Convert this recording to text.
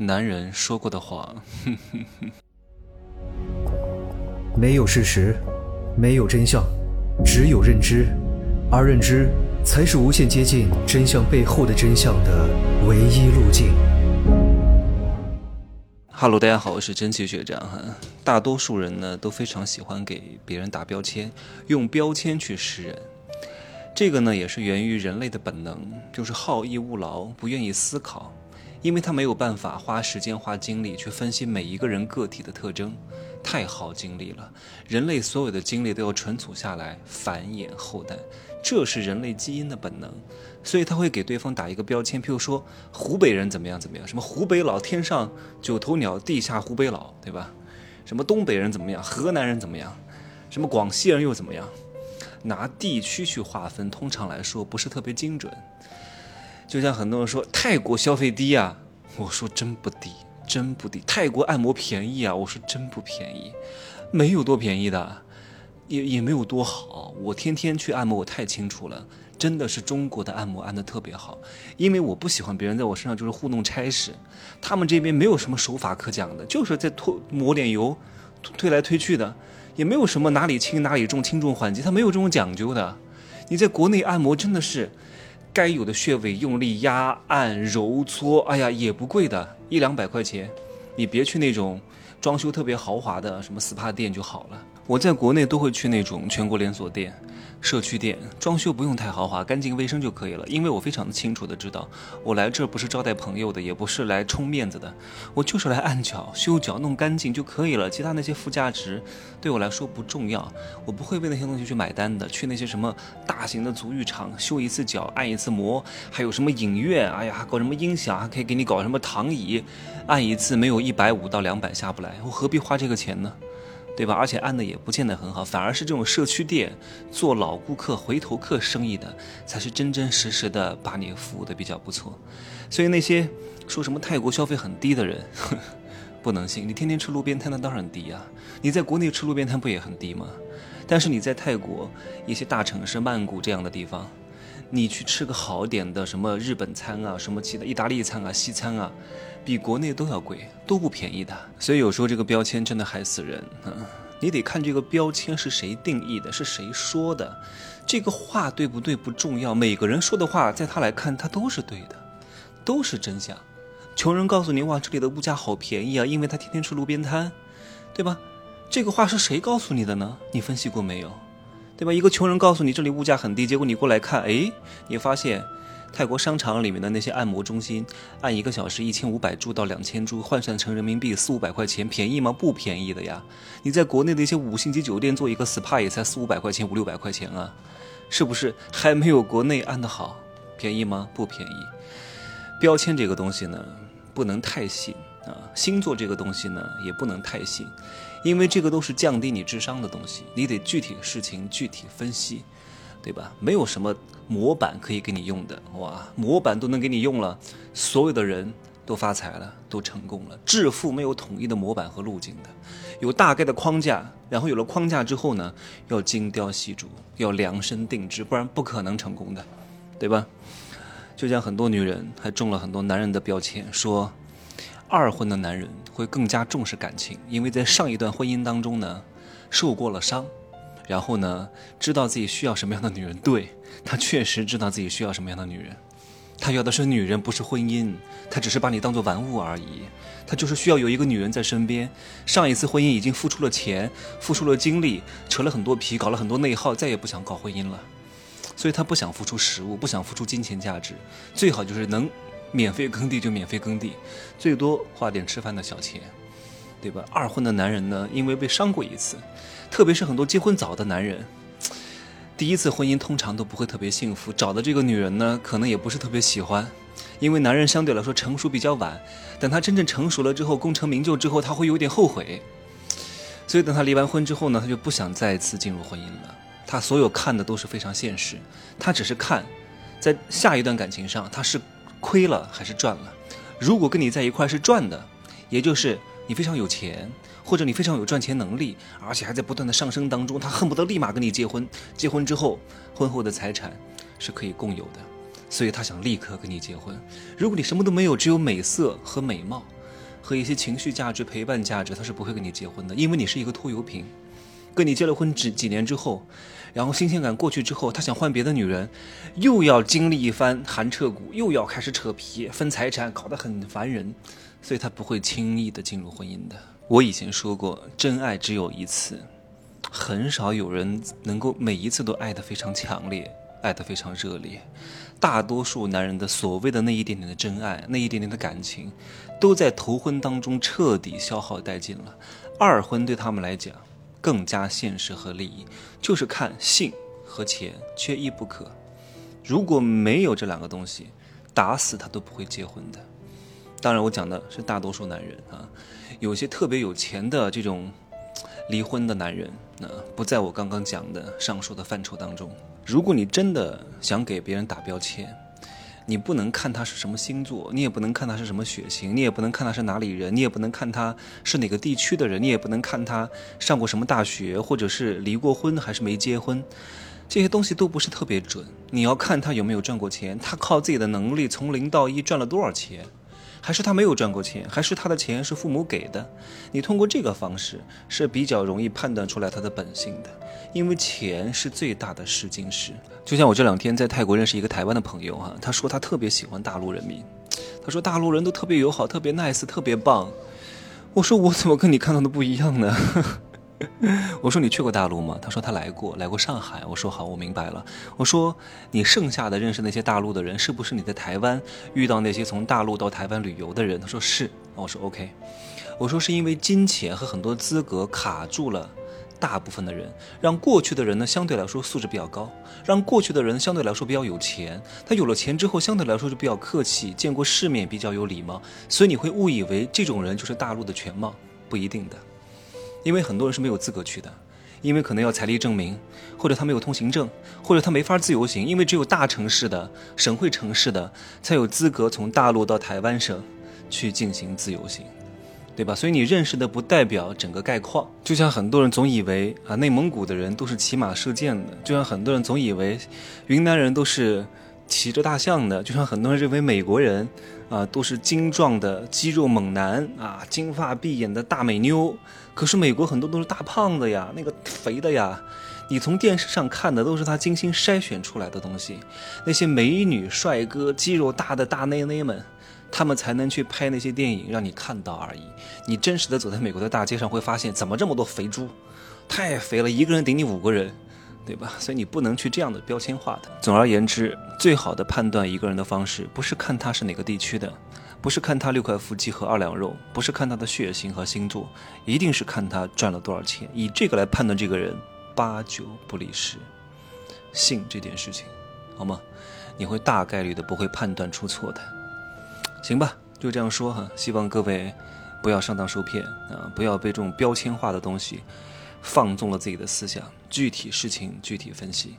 男人说过的话。没有事实，没有真相，只有认知，而认知才是无限接近真相背后的真相的唯一路径。Hello，大家好，我是真奇学长哈。大多数人呢都非常喜欢给别人打标签，用标签去识人。这个呢也是源于人类的本能，就是好逸恶劳，不愿意思考，因为他没有办法花时间花精力去分析每一个人个体的特征。太耗精力了，人类所有的精力都要存储下来繁衍后代，这是人类基因的本能，所以他会给对方打一个标签，譬如说湖北人怎么样怎么样，什么湖北佬天上九头鸟，地下湖北佬，对吧？什么东北人怎么样，河南人怎么样，什么广西人又怎么样？拿地区去划分，通常来说不是特别精准。就像很多人说泰国消费低啊，我说真不低。真不低，泰国按摩便宜啊！我说真不便宜，没有多便宜的，也也没有多好。我天天去按摩，我太清楚了，真的是中国的按摩按的特别好。因为我不喜欢别人在我身上就是糊弄差事，他们这边没有什么手法可讲的，就是在拖抹点油，推来推去的，也没有什么哪里轻哪里重，轻重缓急，他没有这种讲究的。你在国内按摩真的是。该有的穴位用力压、按、揉、搓，哎呀，也不贵的，一两百块钱，你别去那种装修特别豪华的什么 SPA 店就好了。我在国内都会去那种全国连锁店、社区店，装修不用太豪华，干净卫生就可以了。因为我非常的清楚的知道，我来这不是招待朋友的，也不是来充面子的，我就是来按脚、修脚、弄干净就可以了。其他那些附加值对我来说不重要，我不会为那些东西去买单的。去那些什么大型的足浴场修一次脚、按一次摩，还有什么影院，哎呀，搞什么音响，还可以给你搞什么躺椅，按一次没有一百五到两百下不来，我何必花这个钱呢？对吧？而且按的也不见得很好，反而是这种社区店做老顾客、回头客生意的，才是真真实实的把你服务的比较不错。所以那些说什么泰国消费很低的人，不能信。你天天吃路边摊，那当然低啊。你在国内吃路边摊不也很低吗？但是你在泰国一些大城市曼谷这样的地方，你去吃个好点的什么日本餐啊，什么其他意大利餐啊、西餐啊。比国内都要贵，都不便宜的。所以有时候这个标签真的害死人啊！你得看这个标签是谁定义的，是谁说的。这个话对不对不重要，每个人说的话在他来看，他都是对的，都是真相。穷人告诉你哇，这里的物价好便宜啊，因为他天天吃路边摊，对吧？这个话是谁告诉你的呢？你分析过没有？对吧？一个穷人告诉你这里物价很低，结果你过来看，哎，你发现。泰国商场里面的那些按摩中心，按一个小时一千五百铢到两千铢，换算成人民币四五百块钱，便宜吗？不便宜的呀！你在国内的一些五星级酒店做一个 SPA 也才四五百块钱，五六百块钱啊，是不是还没有国内按的好？便宜吗？不便宜。标签这个东西呢，不能太信啊。星座这个东西呢，也不能太信，因为这个都是降低你智商的东西，你得具体事情具体分析。对吧？没有什么模板可以给你用的，哇，模板都能给你用了，所有的人都发财了，都成功了。致富没有统一的模板和路径的，有大概的框架，然后有了框架之后呢，要精雕细琢，要量身定制，不然不可能成功的，对吧？就像很多女人还中了很多男人的标签，说二婚的男人会更加重视感情，因为在上一段婚姻当中呢，受过了伤。然后呢，知道自己需要什么样的女人？对他确实知道自己需要什么样的女人，他要的是女人，不是婚姻。他只是把你当做玩物而已，他就是需要有一个女人在身边。上一次婚姻已经付出了钱，付出了精力，扯了很多皮，搞了很多内耗，再也不想搞婚姻了。所以他不想付出食物，不想付出金钱价值，最好就是能免费耕地就免费耕地，最多花点吃饭的小钱。对吧？二婚的男人呢，因为被伤过一次，特别是很多结婚早的男人，第一次婚姻通常都不会特别幸福。找的这个女人呢，可能也不是特别喜欢，因为男人相对来说成熟比较晚。等他真正成熟了之后，功成名就之后，他会有点后悔。所以等他离完婚之后呢，他就不想再次进入婚姻了。他所有看的都是非常现实，他只是看，在下一段感情上他是亏了还是赚了。如果跟你在一块是赚的，也就是。你非常有钱，或者你非常有赚钱能力，而且还在不断的上升当中，他恨不得立马跟你结婚。结婚之后，婚后的财产是可以共有的，所以他想立刻跟你结婚。如果你什么都没有，只有美色和美貌，和一些情绪价值、陪伴价值，他是不会跟你结婚的，因为你是一个拖油瓶。跟你结了婚几几年之后，然后新鲜感过去之后，他想换别的女人，又要经历一番寒彻骨，又要开始扯皮、分财产，搞得很烦人，所以他不会轻易的进入婚姻的。我以前说过，真爱只有一次，很少有人能够每一次都爱得非常强烈，爱得非常热烈。大多数男人的所谓的那一点点的真爱，那一点点的感情，都在头婚当中彻底消耗殆尽了。二婚对他们来讲。更加现实和利益，就是看性和钱，缺一不可。如果没有这两个东西，打死他都不会结婚的。当然，我讲的是大多数男人啊，有些特别有钱的这种离婚的男人，那不在我刚刚讲的上述的范畴当中。如果你真的想给别人打标签，你不能看他是什么星座，你也不能看他是什么血型，你也不能看他是哪里人，你也不能看他是哪个地区的人，你也不能看他上过什么大学，或者是离过婚还是没结婚，这些东西都不是特别准。你要看他有没有赚过钱，他靠自己的能力从零到一赚了多少钱。还是他没有赚过钱，还是他的钱是父母给的？你通过这个方式是比较容易判断出来他的本性的，因为钱是最大的试金石。就像我这两天在泰国认识一个台湾的朋友哈，他说他特别喜欢大陆人民，他说大陆人都特别友好，特别 nice，特别棒。我说我怎么跟你看到的不一样呢？我说你去过大陆吗？他说他来过，来过上海。我说好，我明白了。我说你剩下的认识那些大陆的人，是不是你在台湾遇到那些从大陆到台湾旅游的人？他说是。我说 OK。我说是因为金钱和很多资格卡住了大部分的人，让过去的人呢相对来说素质比较高，让过去的人相对来说比较有钱。他有了钱之后，相对来说就比较客气，见过世面，比较有礼貌。所以你会误以为这种人就是大陆的全貌，不一定的。因为很多人是没有资格去的，因为可能要财力证明，或者他没有通行证，或者他没法自由行。因为只有大城市的、省会城市的才有资格从大陆到台湾省去进行自由行，对吧？所以你认识的不代表整个概况。就像很多人总以为啊，内蒙古的人都是骑马射箭的；就像很多人总以为云南人都是骑着大象的；就像很多人认为美国人啊都是精壮的肌肉猛男啊，金发碧眼的大美妞。可是美国很多都是大胖子呀，那个肥的呀，你从电视上看的都是他精心筛选出来的东西。那些美女帅哥、肌肉大的大内内们，他们才能去拍那些电影让你看到而已。你真实的走在美国的大街上，会发现怎么这么多肥猪，太肥了，一个人顶你五个人，对吧？所以你不能去这样的标签化的。总而言之，最好的判断一个人的方式，不是看他是哪个地区的。不是看他六块腹肌和二两肉，不是看他的血型和星座，一定是看他赚了多少钱。以这个来判断这个人，八九不离十。信这件事情，好吗？你会大概率的不会判断出错的。行吧，就这样说哈。希望各位不要上当受骗啊，不要被这种标签化的东西放纵了自己的思想。具体事情具体分析。